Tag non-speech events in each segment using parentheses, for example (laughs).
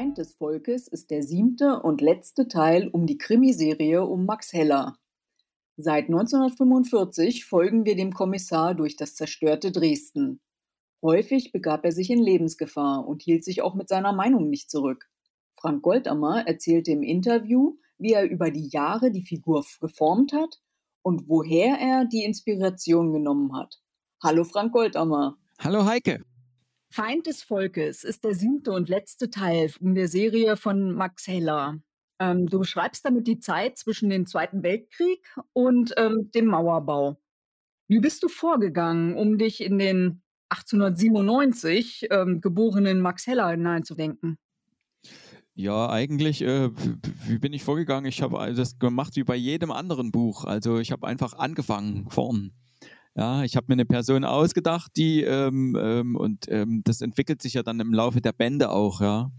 Feind des Volkes ist der siebte und letzte Teil um die Krimiserie um Max Heller. Seit 1945 folgen wir dem Kommissar durch das zerstörte Dresden. Häufig begab er sich in Lebensgefahr und hielt sich auch mit seiner Meinung nicht zurück. Frank Goldammer erzählte im Interview, wie er über die Jahre die Figur geformt hat und woher er die Inspiration genommen hat. Hallo Frank Goldammer. Hallo Heike. Feind des Volkes ist der siebte und letzte Teil in der Serie von Max Heller. Ähm, du beschreibst damit die Zeit zwischen dem Zweiten Weltkrieg und ähm, dem Mauerbau. Wie bist du vorgegangen, um dich in den 1897 ähm, geborenen Max Heller hineinzudenken? Ja, eigentlich, äh, wie bin ich vorgegangen? Ich habe das gemacht wie bei jedem anderen Buch. Also ich habe einfach angefangen vorn. Ja, ich habe mir eine Person ausgedacht, die ähm, ähm, und ähm, das entwickelt sich ja dann im Laufe der Bände auch, ja.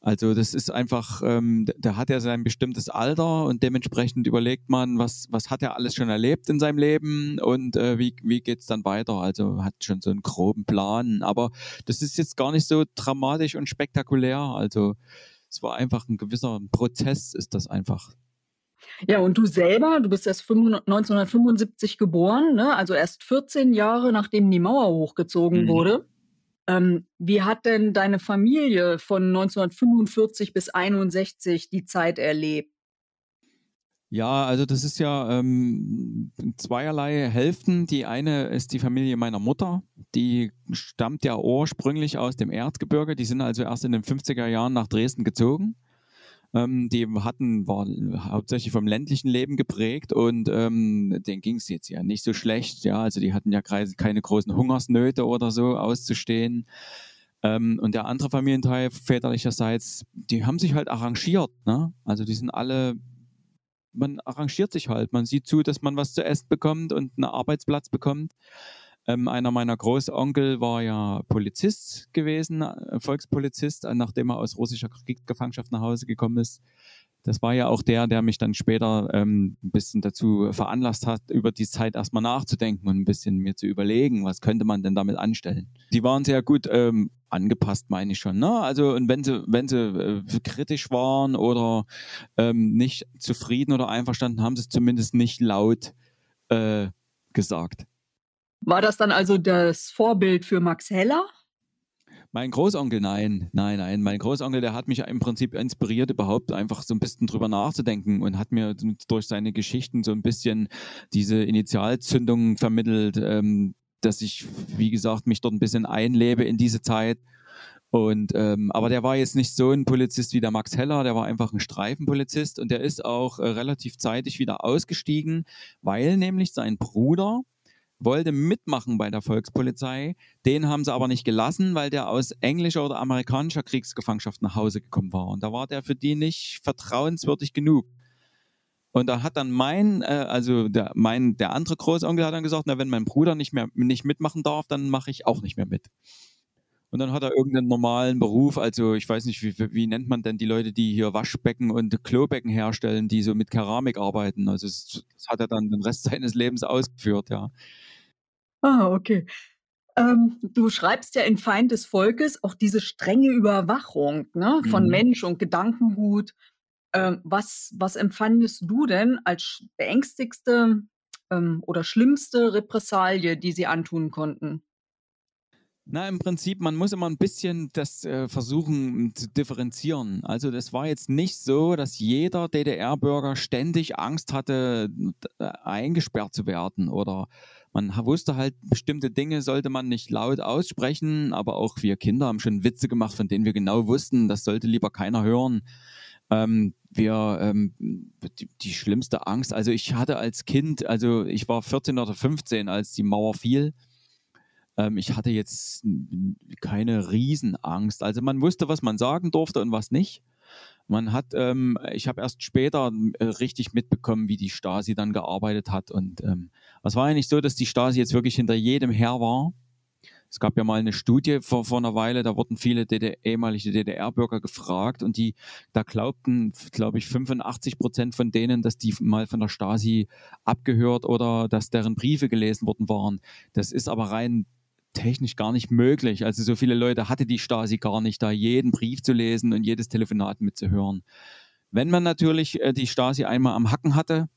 Also das ist einfach, ähm, da hat er sein bestimmtes Alter und dementsprechend überlegt man, was, was hat er alles schon erlebt in seinem Leben und äh, wie, wie geht's dann weiter. Also hat schon so einen groben Plan, aber das ist jetzt gar nicht so dramatisch und spektakulär. Also es war einfach ein gewisser Prozess, ist das einfach. Ja, und du selber, du bist erst 1975 geboren, ne? also erst 14 Jahre nachdem die Mauer hochgezogen mhm. wurde. Ähm, wie hat denn deine Familie von 1945 bis 61 die Zeit erlebt? Ja, also das ist ja ähm, zweierlei Hälften. Die eine ist die Familie meiner Mutter. Die stammt ja ursprünglich aus dem Erzgebirge. Die sind also erst in den 50er Jahren nach Dresden gezogen. Ähm, die hatten, war hauptsächlich vom ländlichen Leben geprägt und ähm, denen ging es jetzt ja nicht so schlecht. Ja, also die hatten ja keine großen Hungersnöte oder so auszustehen. Ähm, und der andere Familienteil väterlicherseits, die haben sich halt arrangiert. Ne? Also die sind alle, man arrangiert sich halt. Man sieht zu, dass man was zu essen bekommt und einen Arbeitsplatz bekommt. Ähm, einer meiner Großonkel war ja Polizist gewesen, äh, Volkspolizist, äh, nachdem er aus russischer Kriegsgefangenschaft nach Hause gekommen ist. Das war ja auch der, der mich dann später ähm, ein bisschen dazu veranlasst hat, über die Zeit erstmal nachzudenken und ein bisschen mir zu überlegen, was könnte man denn damit anstellen. Die waren sehr gut ähm, angepasst, meine ich schon. Ne? Also und wenn sie, wenn sie äh, kritisch waren oder ähm, nicht zufrieden oder einverstanden, haben sie es zumindest nicht laut äh, gesagt. War das dann also das Vorbild für Max Heller? Mein Großonkel, nein, nein, nein. Mein Großonkel, der hat mich im Prinzip inspiriert, überhaupt einfach so ein bisschen drüber nachzudenken und hat mir durch seine Geschichten so ein bisschen diese Initialzündung vermittelt, ähm, dass ich, wie gesagt, mich dort ein bisschen einlebe in diese Zeit. Und ähm, aber der war jetzt nicht so ein Polizist wie der Max Heller, der war einfach ein Streifenpolizist und der ist auch äh, relativ zeitig wieder ausgestiegen, weil nämlich sein Bruder wollte mitmachen bei der Volkspolizei. Den haben sie aber nicht gelassen, weil der aus englischer oder amerikanischer Kriegsgefangenschaft nach Hause gekommen war. Und da war der für die nicht vertrauenswürdig genug. Und da hat dann mein, äh, also der, mein, der andere Großonkel hat dann gesagt, na, wenn mein Bruder nicht mehr nicht mitmachen darf, dann mache ich auch nicht mehr mit. Und dann hat er irgendeinen normalen Beruf, also ich weiß nicht, wie, wie nennt man denn die Leute, die hier Waschbecken und Klobecken herstellen, die so mit Keramik arbeiten. Also das, das hat er dann den Rest (laughs) seines Lebens ausgeführt, ja. Ah, okay. Ähm, du schreibst ja in Feind des Volkes auch diese strenge Überwachung ne, von Mhm. Mensch und Gedankengut. Ähm, was, was empfandest du denn als beängstigste ähm, oder schlimmste Repressalie, die sie antun konnten? Na, im Prinzip, man muss immer ein bisschen das äh, versuchen zu differenzieren. Also das war jetzt nicht so, dass jeder DDR-Bürger ständig Angst hatte, äh, eingesperrt zu werden oder man wusste halt, bestimmte Dinge sollte man nicht laut aussprechen, aber auch wir Kinder haben schon Witze gemacht, von denen wir genau wussten, das sollte lieber keiner hören. Ähm, wir, ähm, die, die, schlimmste Angst, also ich hatte als Kind, also ich war 14 oder 15, als die Mauer fiel. Ähm, ich hatte jetzt keine Riesenangst. Also man wusste, was man sagen durfte und was nicht. Man hat, ähm, ich habe erst später äh, richtig mitbekommen, wie die Stasi dann gearbeitet hat. Und ähm, es war ja nicht so, dass die Stasi jetzt wirklich hinter jedem her war. Es gab ja mal eine Studie vor, vor einer Weile, da wurden viele DDR, ehemalige DDR-Bürger gefragt und die, da glaubten, glaube ich, 85 Prozent von denen, dass die mal von der Stasi abgehört oder dass deren Briefe gelesen worden waren. Das ist aber rein technisch gar nicht möglich. Also so viele Leute hatte die Stasi gar nicht, da jeden Brief zu lesen und jedes Telefonat mitzuhören. Wenn man natürlich äh, die Stasi einmal am Hacken hatte,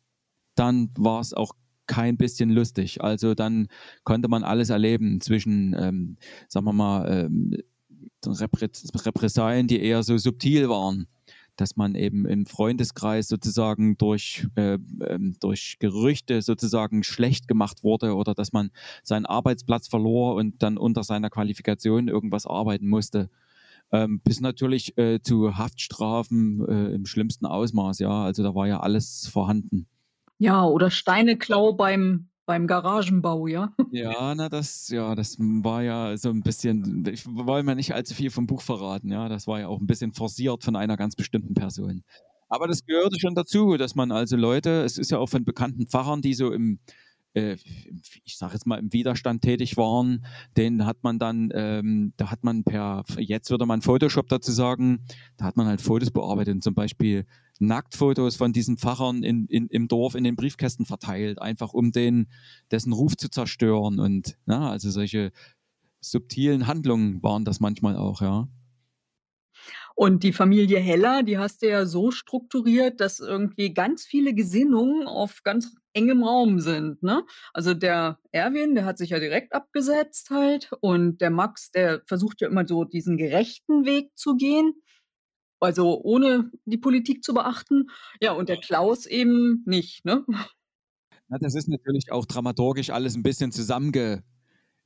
dann war es auch kein bisschen lustig. Also dann konnte man alles erleben zwischen, ähm, sagen wir mal, ähm, Repressalien, die eher so subtil waren dass man eben im Freundeskreis sozusagen durch, äh, durch Gerüchte sozusagen schlecht gemacht wurde oder dass man seinen Arbeitsplatz verlor und dann unter seiner Qualifikation irgendwas arbeiten musste. Ähm, bis natürlich äh, zu Haftstrafen äh, im schlimmsten Ausmaß, ja. Also da war ja alles vorhanden. Ja, oder Steineklau beim beim Garagenbau, ja? Ja, na, das, ja, das war ja so ein bisschen, ich wollte mir nicht allzu viel vom Buch verraten, ja. Das war ja auch ein bisschen forciert von einer ganz bestimmten Person. Aber das gehörte schon dazu, dass man also Leute, es ist ja auch von bekannten Pfarrern, die so im, ich sage jetzt mal, im Widerstand tätig waren, den hat man dann, ähm, da hat man per, jetzt würde man Photoshop dazu sagen, da hat man halt Fotos bearbeitet und zum Beispiel Nacktfotos von diesen Pfarrern in, in, im Dorf in den Briefkästen verteilt, einfach um den, dessen Ruf zu zerstören. Und ja, also solche subtilen Handlungen waren das manchmal auch, ja. Und die Familie Heller, die hast du ja so strukturiert, dass irgendwie ganz viele Gesinnungen auf ganz engem Raum sind, ne? Also der Erwin, der hat sich ja direkt abgesetzt halt und der Max, der versucht ja immer so diesen gerechten Weg zu gehen. Also ohne die Politik zu beachten. Ja, und der Klaus eben nicht, ne? Na, das ist natürlich auch dramaturgisch alles ein bisschen zusammenge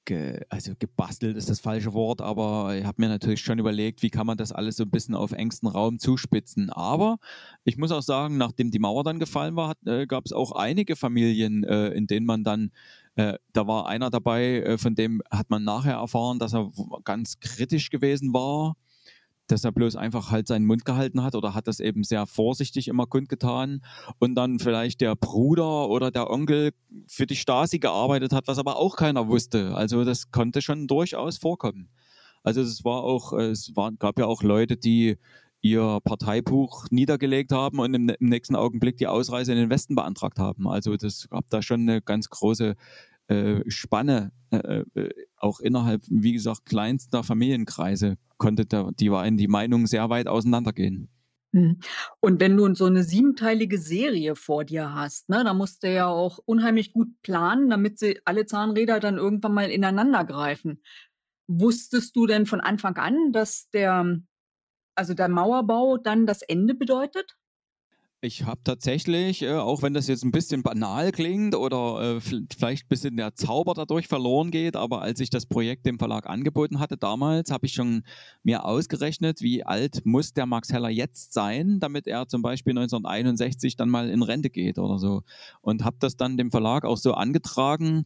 ge, also gebastelt ist das falsche Wort, aber ich habe mir natürlich schon überlegt, wie kann man das alles so ein bisschen auf engsten Raum zuspitzen. Aber ich muss auch sagen, nachdem die Mauer dann gefallen war, äh, gab es auch einige Familien, äh, in denen man dann äh, da war einer dabei, äh, von dem hat man nachher erfahren, dass er ganz kritisch gewesen war dass er bloß einfach halt seinen Mund gehalten hat oder hat das eben sehr vorsichtig immer kundgetan und dann vielleicht der Bruder oder der Onkel für die Stasi gearbeitet hat, was aber auch keiner wusste. Also das konnte schon durchaus vorkommen. Also es war auch, es war, gab ja auch Leute, die ihr Parteibuch niedergelegt haben und im, im nächsten Augenblick die Ausreise in den Westen beantragt haben. Also das gab da schon eine ganz große Spanne, äh, äh, auch innerhalb, wie gesagt, kleinster Familienkreise konnte da, die war in die Meinung sehr weit auseinandergehen. Mhm. Und wenn du so eine siebenteilige Serie vor dir hast, ne, da musst du ja auch unheimlich gut planen, damit sie alle Zahnräder dann irgendwann mal ineinander greifen. Wusstest du denn von Anfang an, dass der also der Mauerbau dann das Ende bedeutet? Ich habe tatsächlich, äh, auch wenn das jetzt ein bisschen banal klingt oder äh, vielleicht ein bisschen der Zauber dadurch verloren geht, aber als ich das Projekt dem Verlag angeboten hatte damals, habe ich schon mir ausgerechnet, wie alt muss der Max Heller jetzt sein, damit er zum Beispiel 1961 dann mal in Rente geht oder so. Und habe das dann dem Verlag auch so angetragen.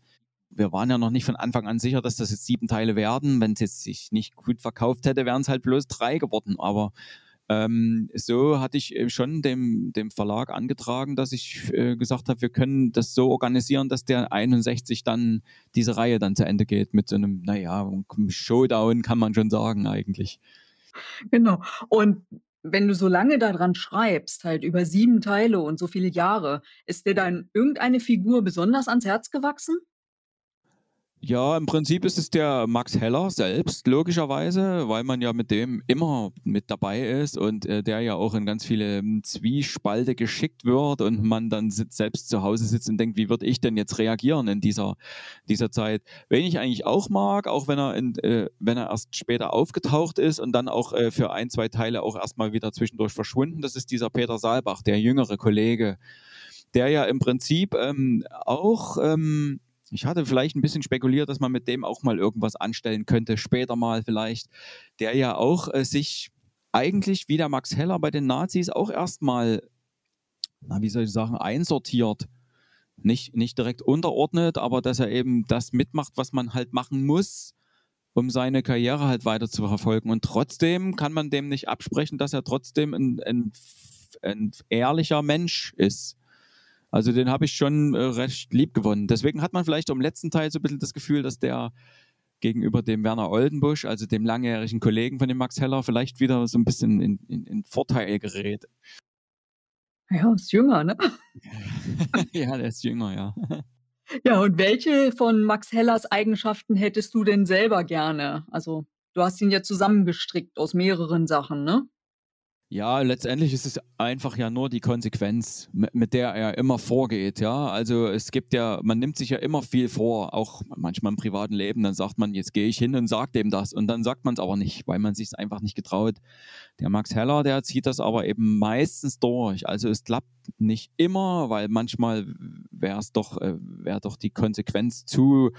Wir waren ja noch nicht von Anfang an sicher, dass das jetzt sieben Teile werden. Wenn es jetzt sich nicht gut verkauft hätte, wären es halt bloß drei geworden. Aber ähm, so hatte ich äh, schon dem, dem Verlag angetragen, dass ich äh, gesagt habe, wir können das so organisieren, dass der 61 dann diese Reihe dann zu Ende geht mit so einem, naja, Showdown kann man schon sagen eigentlich. Genau. Und wenn du so lange daran schreibst, halt über sieben Teile und so viele Jahre, ist dir dann irgendeine Figur besonders ans Herz gewachsen? Ja, im Prinzip ist es der Max Heller selbst, logischerweise, weil man ja mit dem immer mit dabei ist und äh, der ja auch in ganz viele ähm, Zwiespalte geschickt wird und man dann selbst zu Hause sitzt und denkt, wie würde ich denn jetzt reagieren in dieser, dieser Zeit? Wen ich eigentlich auch mag, auch wenn er, in, äh, wenn er erst später aufgetaucht ist und dann auch äh, für ein, zwei Teile auch erstmal wieder zwischendurch verschwunden, das ist dieser Peter Saalbach, der jüngere Kollege, der ja im Prinzip ähm, auch... Ähm, ich hatte vielleicht ein bisschen spekuliert, dass man mit dem auch mal irgendwas anstellen könnte, später mal vielleicht, der ja auch äh, sich eigentlich wie der Max Heller bei den Nazis auch erstmal, na, wie soll ich sagen, einsortiert. Nicht, nicht direkt unterordnet, aber dass er eben das mitmacht, was man halt machen muss, um seine Karriere halt weiter zu verfolgen. Und trotzdem kann man dem nicht absprechen, dass er trotzdem ein, ein, ein ehrlicher Mensch ist. Also den habe ich schon äh, recht lieb gewonnen. Deswegen hat man vielleicht im letzten Teil so ein bisschen das Gefühl, dass der gegenüber dem Werner Oldenbusch, also dem langjährigen Kollegen von dem Max Heller, vielleicht wieder so ein bisschen in, in, in Vorteil gerät. Ja, ist jünger, ne? (laughs) ja, der ist jünger, ja. Ja, und welche von Max Hellers Eigenschaften hättest du denn selber gerne? Also, du hast ihn ja zusammengestrickt aus mehreren Sachen, ne? Ja, letztendlich ist es einfach ja nur die Konsequenz, mit der er immer vorgeht. Ja, also es gibt ja, man nimmt sich ja immer viel vor, auch manchmal im privaten Leben. Dann sagt man, jetzt gehe ich hin und sage dem das, und dann sagt man es aber nicht, weil man sich es einfach nicht getraut. Der Max Heller, der zieht das aber eben meistens durch. Also es klappt nicht immer, weil manchmal wäre es doch, äh, wäre doch die Konsequenz zu,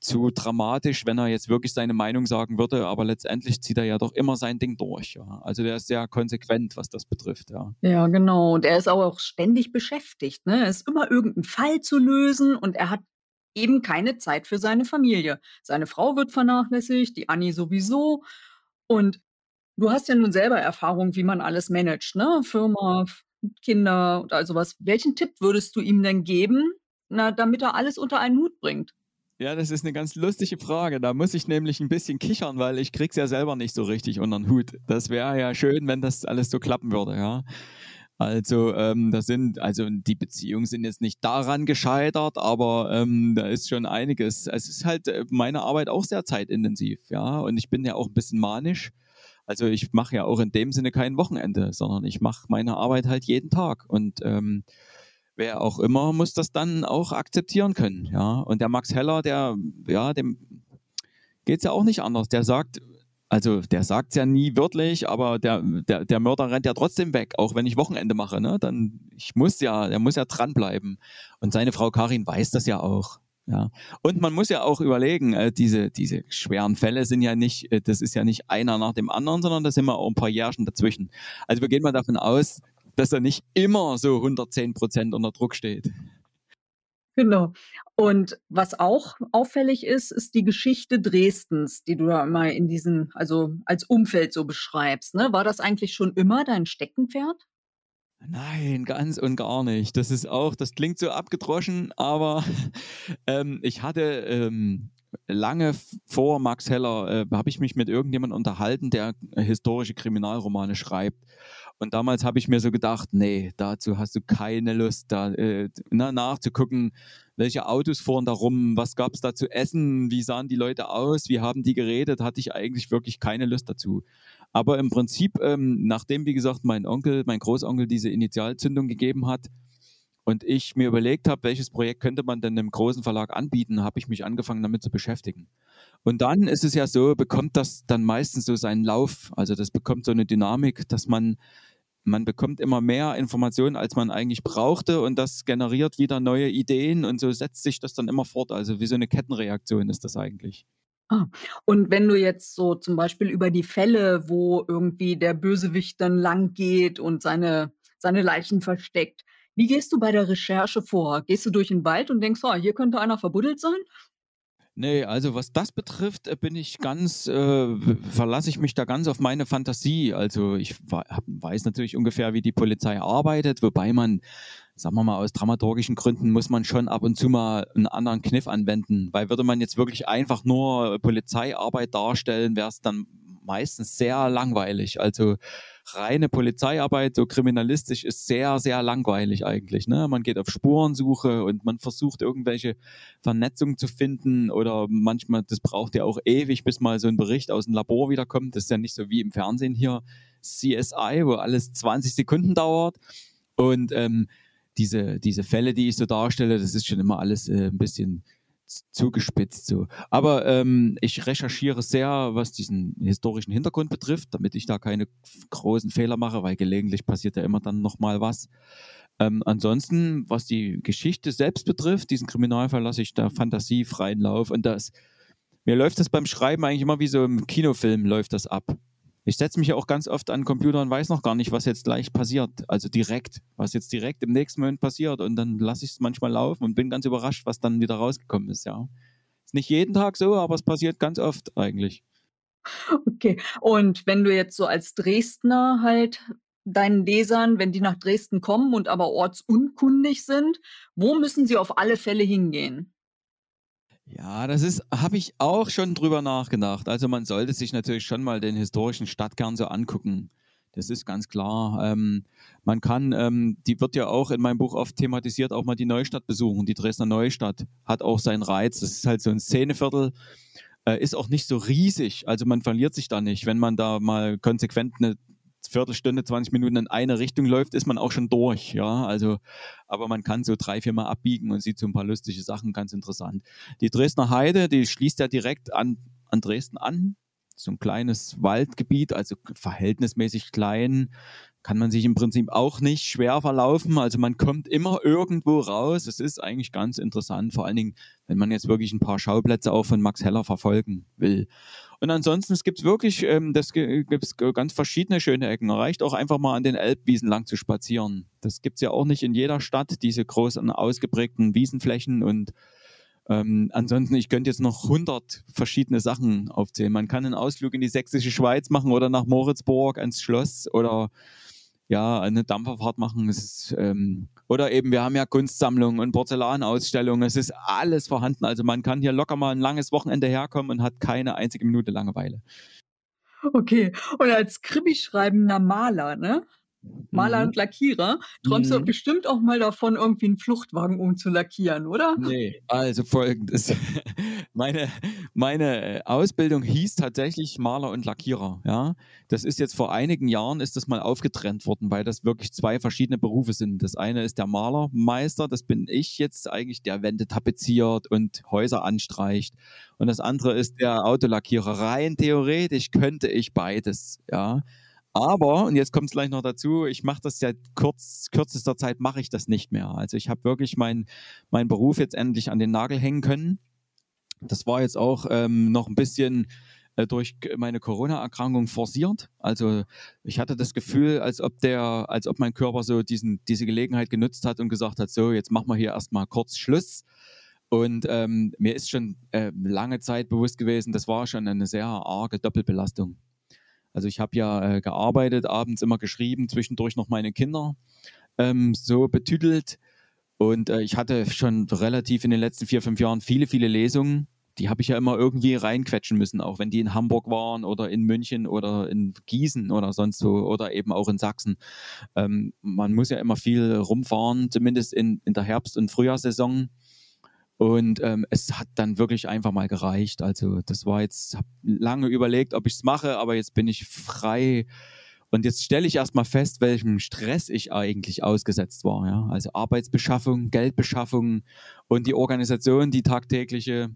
zu dramatisch, wenn er jetzt wirklich seine Meinung sagen würde. Aber letztendlich zieht er ja doch immer sein Ding durch. Ja. Also der ist sehr konsequent, was das betrifft. Ja, ja genau. Und er ist auch ständig beschäftigt. Ne? Es ist immer irgendein Fall zu lösen und er hat eben keine Zeit für seine Familie. Seine Frau wird vernachlässigt, die Annie sowieso. Und du hast ja nun selber Erfahrung, wie man alles managt, ne? Firma, Kinder und all sowas. Welchen Tipp würdest du ihm denn geben, na, damit er alles unter einen Hut bringt? Ja, das ist eine ganz lustige Frage. Da muss ich nämlich ein bisschen kichern, weil ich krieg's ja selber nicht so richtig unter den Hut. Das wäre ja schön, wenn das alles so klappen würde, ja. Also, ähm, das sind, also die Beziehungen sind jetzt nicht daran gescheitert, aber ähm, da ist schon einiges. Es ist halt äh, meine Arbeit auch sehr zeitintensiv, ja. Und ich bin ja auch ein bisschen manisch. Also ich mache ja auch in dem Sinne kein Wochenende, sondern ich mache meine Arbeit halt jeden Tag. Und ähm, wer auch immer muss das dann auch akzeptieren können. Ja. Und der Max Heller, der, ja, dem geht es ja auch nicht anders. Der sagt, also der sagt es ja nie wörtlich, aber der, der, der Mörder rennt ja trotzdem weg, auch wenn ich Wochenende mache. Ne? Dann, ich muss ja, der muss ja dranbleiben. Und seine Frau Karin weiß das ja auch. Ja. Und man muss ja auch überlegen, äh, diese, diese schweren Fälle sind ja nicht, äh, das ist ja nicht einer nach dem anderen, sondern da sind wir auch ein paar Jährchen dazwischen. Also wir gehen mal davon aus, dass er nicht immer so 110 Prozent unter Druck steht. Genau. Und was auch auffällig ist, ist die Geschichte Dresdens, die du da immer in diesen, also als Umfeld so beschreibst. Ne? War das eigentlich schon immer dein Steckenpferd? Nein, ganz und gar nicht. Das ist auch, das klingt so abgedroschen, aber (laughs) ähm, ich hatte ähm, lange vor Max Heller, äh, habe ich mich mit irgendjemandem unterhalten, der historische Kriminalromane schreibt. Und damals habe ich mir so gedacht, nee, dazu hast du keine Lust, da äh, na, nachzugucken, welche Autos fuhren da rum, was gab es da zu essen, wie sahen die Leute aus, wie haben die geredet, hatte ich eigentlich wirklich keine Lust dazu. Aber im Prinzip, ähm, nachdem, wie gesagt, mein Onkel, mein Großonkel diese Initialzündung gegeben hat und ich mir überlegt habe, welches Projekt könnte man denn einem großen Verlag anbieten, habe ich mich angefangen damit zu beschäftigen. Und dann ist es ja so, bekommt das dann meistens so seinen Lauf. Also das bekommt so eine Dynamik, dass man man bekommt immer mehr Informationen, als man eigentlich brauchte und das generiert wieder neue Ideen und so setzt sich das dann immer fort. Also wie so eine Kettenreaktion ist das eigentlich. Ah, und wenn du jetzt so zum Beispiel über die Fälle, wo irgendwie der Bösewicht dann lang geht und seine, seine Leichen versteckt, wie gehst du bei der Recherche vor? Gehst du durch den Wald und denkst, oh, hier könnte einer verbuddelt sein? Nee, also was das betrifft, äh, bin ich ganz, äh, verlasse ich mich da ganz auf meine Fantasie. Also ich weiß natürlich ungefähr, wie die Polizei arbeitet, wobei man sagen wir mal, aus dramaturgischen Gründen muss man schon ab und zu mal einen anderen Kniff anwenden. Weil würde man jetzt wirklich einfach nur Polizeiarbeit darstellen, wäre es dann meistens sehr langweilig. Also reine Polizeiarbeit, so kriminalistisch, ist sehr, sehr langweilig eigentlich. Ne? Man geht auf Spurensuche und man versucht irgendwelche Vernetzungen zu finden oder manchmal, das braucht ja auch ewig, bis mal so ein Bericht aus dem Labor wiederkommt. Das ist ja nicht so wie im Fernsehen hier CSI, wo alles 20 Sekunden dauert. Und ähm, diese, diese Fälle, die ich so darstelle, das ist schon immer alles äh, ein bisschen zugespitzt so. Aber ähm, ich recherchiere sehr, was diesen historischen Hintergrund betrifft, damit ich da keine großen Fehler mache, weil gelegentlich passiert ja immer dann nochmal was. Ähm, ansonsten, was die Geschichte selbst betrifft, diesen Kriminalfall lasse ich der Fantasie freien Lauf und das mir läuft das beim Schreiben eigentlich immer wie so im Kinofilm läuft das ab. Ich setze mich ja auch ganz oft an den Computer und weiß noch gar nicht, was jetzt gleich passiert. Also direkt, was jetzt direkt im nächsten Moment passiert. Und dann lasse ich es manchmal laufen und bin ganz überrascht, was dann wieder rausgekommen ist, ja. Ist nicht jeden Tag so, aber es passiert ganz oft eigentlich. Okay. Und wenn du jetzt so als Dresdner halt deinen Lesern, wenn die nach Dresden kommen und aber ortsunkundig sind, wo müssen sie auf alle Fälle hingehen? Ja, das ist, habe ich auch schon drüber nachgedacht. Also man sollte sich natürlich schon mal den historischen Stadtkern so angucken. Das ist ganz klar. Ähm, man kann, ähm, die wird ja auch in meinem Buch oft thematisiert, auch mal die Neustadt besuchen. Die Dresdner Neustadt hat auch seinen Reiz. Das ist halt so ein Szeneviertel, äh, ist auch nicht so riesig. Also man verliert sich da nicht. Wenn man da mal konsequent eine Viertelstunde, 20 Minuten in eine Richtung läuft, ist man auch schon durch, ja. Also, aber man kann so drei, vier Mal abbiegen und sieht so ein paar lustige Sachen, ganz interessant. Die Dresdner Heide, die schließt ja direkt an, an Dresden an. So ein kleines Waldgebiet, also verhältnismäßig klein, kann man sich im Prinzip auch nicht schwer verlaufen. Also man kommt immer irgendwo raus. Es ist eigentlich ganz interessant, vor allen Dingen, wenn man jetzt wirklich ein paar Schauplätze auch von Max Heller verfolgen will. Und ansonsten, es gibt wirklich, ähm, das gibt ganz verschiedene schöne Ecken. Reicht auch einfach mal an den Elbwiesen lang zu spazieren. Das gibt es ja auch nicht in jeder Stadt, diese großen ausgeprägten Wiesenflächen und ähm, ansonsten, ich könnte jetzt noch 100 verschiedene Sachen aufzählen. Man kann einen Ausflug in die sächsische Schweiz machen oder nach Moritzburg ans Schloss oder ja, eine Dampferfahrt machen. Es ist, ähm, oder eben, wir haben ja Kunstsammlungen und Porzellanausstellungen. Es ist alles vorhanden. Also man kann hier locker mal ein langes Wochenende herkommen und hat keine einzige Minute Langeweile. Okay, und als Krimi-schreibender Maler, ne? Maler mhm. und Lackierer, träumst mhm. du bestimmt auch mal davon, irgendwie einen Fluchtwagen umzulackieren, oder? Nee, also folgendes. (laughs) meine, meine äh, Ausbildung hieß tatsächlich Maler und Lackierer, ja. Das ist jetzt vor einigen Jahren ist das mal aufgetrennt worden, weil das wirklich zwei verschiedene Berufe sind. Das eine ist der Malermeister, das bin ich jetzt eigentlich, der Wände tapeziert und Häuser anstreicht. Und das andere ist der Autolackierer. Rein theoretisch könnte ich beides, ja. Aber, und jetzt kommt es gleich noch dazu, ich mache das seit kurz, kürzester Zeit, mache ich das nicht mehr. Also ich habe wirklich meinen mein Beruf jetzt endlich an den Nagel hängen können. Das war jetzt auch ähm, noch ein bisschen äh, durch meine Corona-Erkrankung forciert. Also ich hatte das Gefühl, als ob der, als ob mein Körper so diesen, diese Gelegenheit genutzt hat und gesagt hat, so, jetzt machen wir hier erstmal kurz Schluss. Und ähm, mir ist schon äh, lange Zeit bewusst gewesen, das war schon eine sehr arge Doppelbelastung. Also ich habe ja äh, gearbeitet, abends immer geschrieben, zwischendurch noch meine Kinder ähm, so betüdelt. Und äh, ich hatte schon relativ in den letzten vier, fünf Jahren viele, viele Lesungen. Die habe ich ja immer irgendwie reinquetschen müssen, auch wenn die in Hamburg waren oder in München oder in Gießen oder sonst so oder eben auch in Sachsen. Ähm, man muss ja immer viel rumfahren, zumindest in, in der Herbst- und Frühjahrssaison. Und ähm, es hat dann wirklich einfach mal gereicht. Also das war jetzt, habe lange überlegt, ob ich es mache, aber jetzt bin ich frei. Und jetzt stelle ich erstmal fest, welchem Stress ich eigentlich ausgesetzt war. Ja? Also Arbeitsbeschaffung, Geldbeschaffung und die Organisation, die tagtägliche.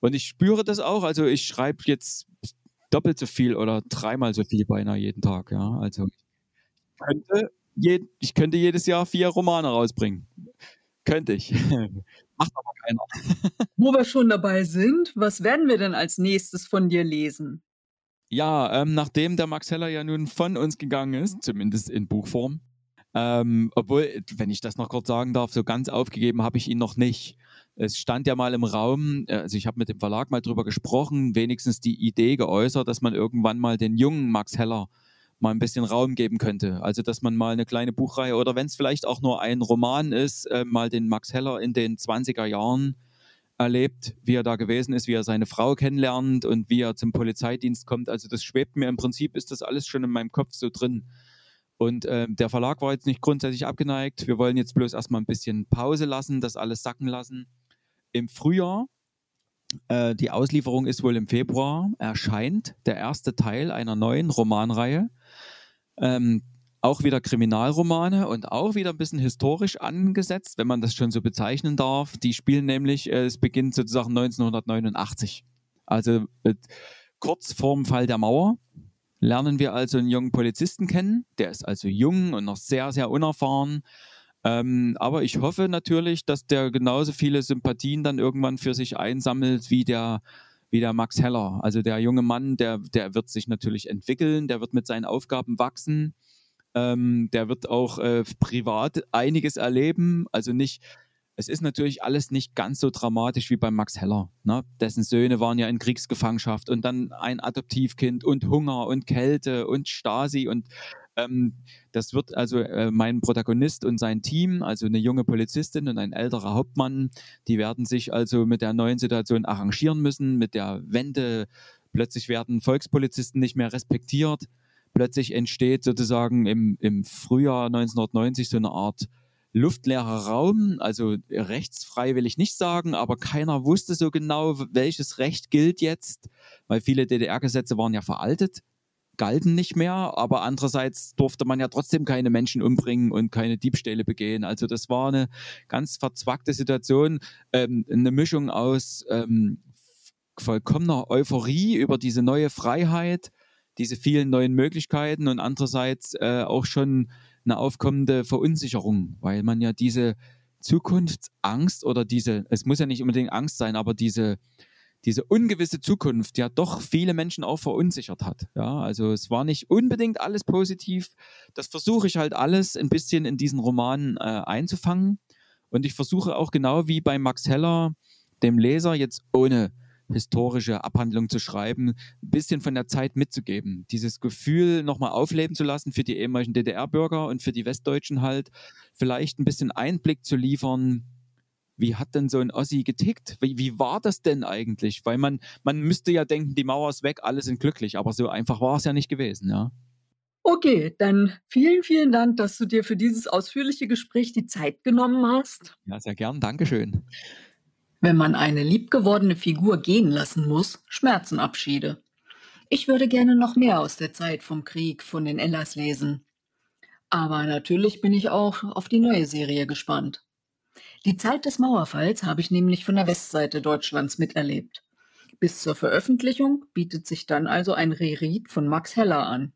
Und ich spüre das auch. Also ich schreibe jetzt doppelt so viel oder dreimal so viel beinahe jeden Tag. Ja? Also ich könnte, je, ich könnte jedes Jahr vier Romane rausbringen. Könnte ich. (laughs) Macht aber keiner. Wo wir schon dabei sind, was werden wir denn als nächstes von dir lesen? Ja, ähm, nachdem der Max Heller ja nun von uns gegangen ist, zumindest in Buchform, ähm, obwohl, wenn ich das noch kurz sagen darf, so ganz aufgegeben habe ich ihn noch nicht. Es stand ja mal im Raum, äh, also ich habe mit dem Verlag mal drüber gesprochen, wenigstens die Idee geäußert, dass man irgendwann mal den jungen Max Heller mal ein bisschen Raum geben könnte. Also, dass man mal eine kleine Buchreihe oder wenn es vielleicht auch nur ein Roman ist, äh, mal den Max Heller in den 20er Jahren erlebt, wie er da gewesen ist, wie er seine Frau kennenlernt und wie er zum Polizeidienst kommt. Also das schwebt mir im Prinzip, ist das alles schon in meinem Kopf so drin. Und äh, der Verlag war jetzt nicht grundsätzlich abgeneigt. Wir wollen jetzt bloß erstmal ein bisschen Pause lassen, das alles sacken lassen. Im Frühjahr äh, die Auslieferung ist wohl im Februar, erscheint der erste Teil einer neuen Romanreihe. Ähm, auch wieder Kriminalromane und auch wieder ein bisschen historisch angesetzt, wenn man das schon so bezeichnen darf. Die spielen nämlich, äh, es beginnt sozusagen 1989. Also äh, kurz vorm Fall der Mauer lernen wir also einen jungen Polizisten kennen. Der ist also jung und noch sehr, sehr unerfahren ähm, aber ich hoffe natürlich, dass der genauso viele Sympathien dann irgendwann für sich einsammelt wie der, wie der Max Heller. Also der junge Mann, der, der wird sich natürlich entwickeln, der wird mit seinen Aufgaben wachsen. Ähm, der wird auch äh, privat einiges erleben. Also nicht, es ist natürlich alles nicht ganz so dramatisch wie bei Max Heller. Ne? Dessen Söhne waren ja in Kriegsgefangenschaft und dann ein Adoptivkind und Hunger und Kälte und Stasi und das wird also äh, mein Protagonist und sein Team, also eine junge Polizistin und ein älterer Hauptmann, die werden sich also mit der neuen Situation arrangieren müssen, mit der Wende. Plötzlich werden Volkspolizisten nicht mehr respektiert. Plötzlich entsteht sozusagen im, im Frühjahr 1990 so eine Art luftleerer Raum, also rechtsfrei will ich nicht sagen, aber keiner wusste so genau, welches Recht gilt jetzt, weil viele DDR-Gesetze waren ja veraltet, galten nicht mehr, aber andererseits durfte man ja trotzdem keine Menschen umbringen und keine Diebstähle begehen. Also das war eine ganz verzwackte Situation, ähm, eine Mischung aus ähm, vollkommener Euphorie über diese neue Freiheit, diese vielen neuen Möglichkeiten und andererseits äh, auch schon eine aufkommende Verunsicherung, weil man ja diese Zukunftsangst oder diese, es muss ja nicht unbedingt Angst sein, aber diese, diese ungewisse Zukunft ja doch viele Menschen auch verunsichert hat. Ja, also es war nicht unbedingt alles positiv. Das versuche ich halt alles ein bisschen in diesen Roman äh, einzufangen. Und ich versuche auch genau wie bei Max Heller dem Leser jetzt ohne historische Abhandlung zu schreiben, ein bisschen von der Zeit mitzugeben. Dieses Gefühl nochmal aufleben zu lassen für die ehemaligen DDR-Bürger und für die Westdeutschen halt, vielleicht ein bisschen Einblick zu liefern, wie hat denn so ein Ossi getickt? Wie, wie war das denn eigentlich? Weil man, man müsste ja denken, die Mauer ist weg, alle sind glücklich, aber so einfach war es ja nicht gewesen, ja. Okay, dann vielen, vielen Dank, dass du dir für dieses ausführliche Gespräch die Zeit genommen hast. Ja, sehr gern. Dankeschön. Wenn man eine liebgewordene Figur gehen lassen muss, Schmerzenabschiede. Ich würde gerne noch mehr aus der Zeit vom Krieg von den Ellas lesen. Aber natürlich bin ich auch auf die neue Serie gespannt. Die Zeit des Mauerfalls habe ich nämlich von der Westseite Deutschlands miterlebt. Bis zur Veröffentlichung bietet sich dann also ein Reread von Max Heller an.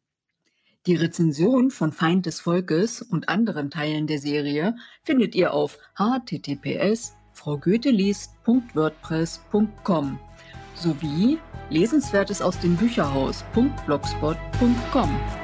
Die Rezension von Feind des Volkes und anderen Teilen der Serie findet ihr auf https fraugoetheliest.wordpress.com sowie Lesenswertes aus dem Bücherhaus.blogspot.com.